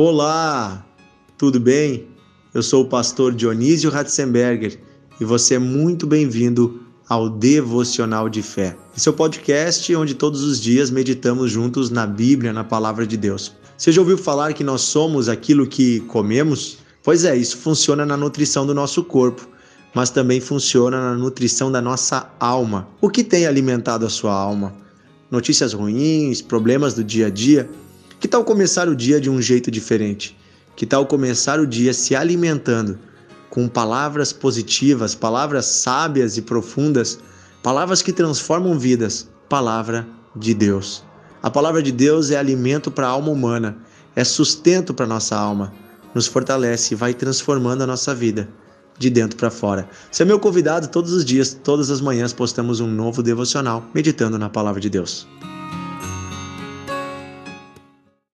Olá, tudo bem? Eu sou o pastor Dionísio Ratzenberger e você é muito bem-vindo ao Devocional de Fé. Esse é o podcast onde todos os dias meditamos juntos na Bíblia, na Palavra de Deus. Você já ouviu falar que nós somos aquilo que comemos? Pois é, isso funciona na nutrição do nosso corpo, mas também funciona na nutrição da nossa alma. O que tem alimentado a sua alma? Notícias ruins, problemas do dia a dia? Que tal começar o dia de um jeito diferente? Que tal começar o dia se alimentando com palavras positivas, palavras sábias e profundas, palavras que transformam vidas, palavra de Deus. A palavra de Deus é alimento para a alma humana, é sustento para nossa alma, nos fortalece e vai transformando a nossa vida de dentro para fora. Você é meu convidado todos os dias, todas as manhãs postamos um novo devocional meditando na palavra de Deus.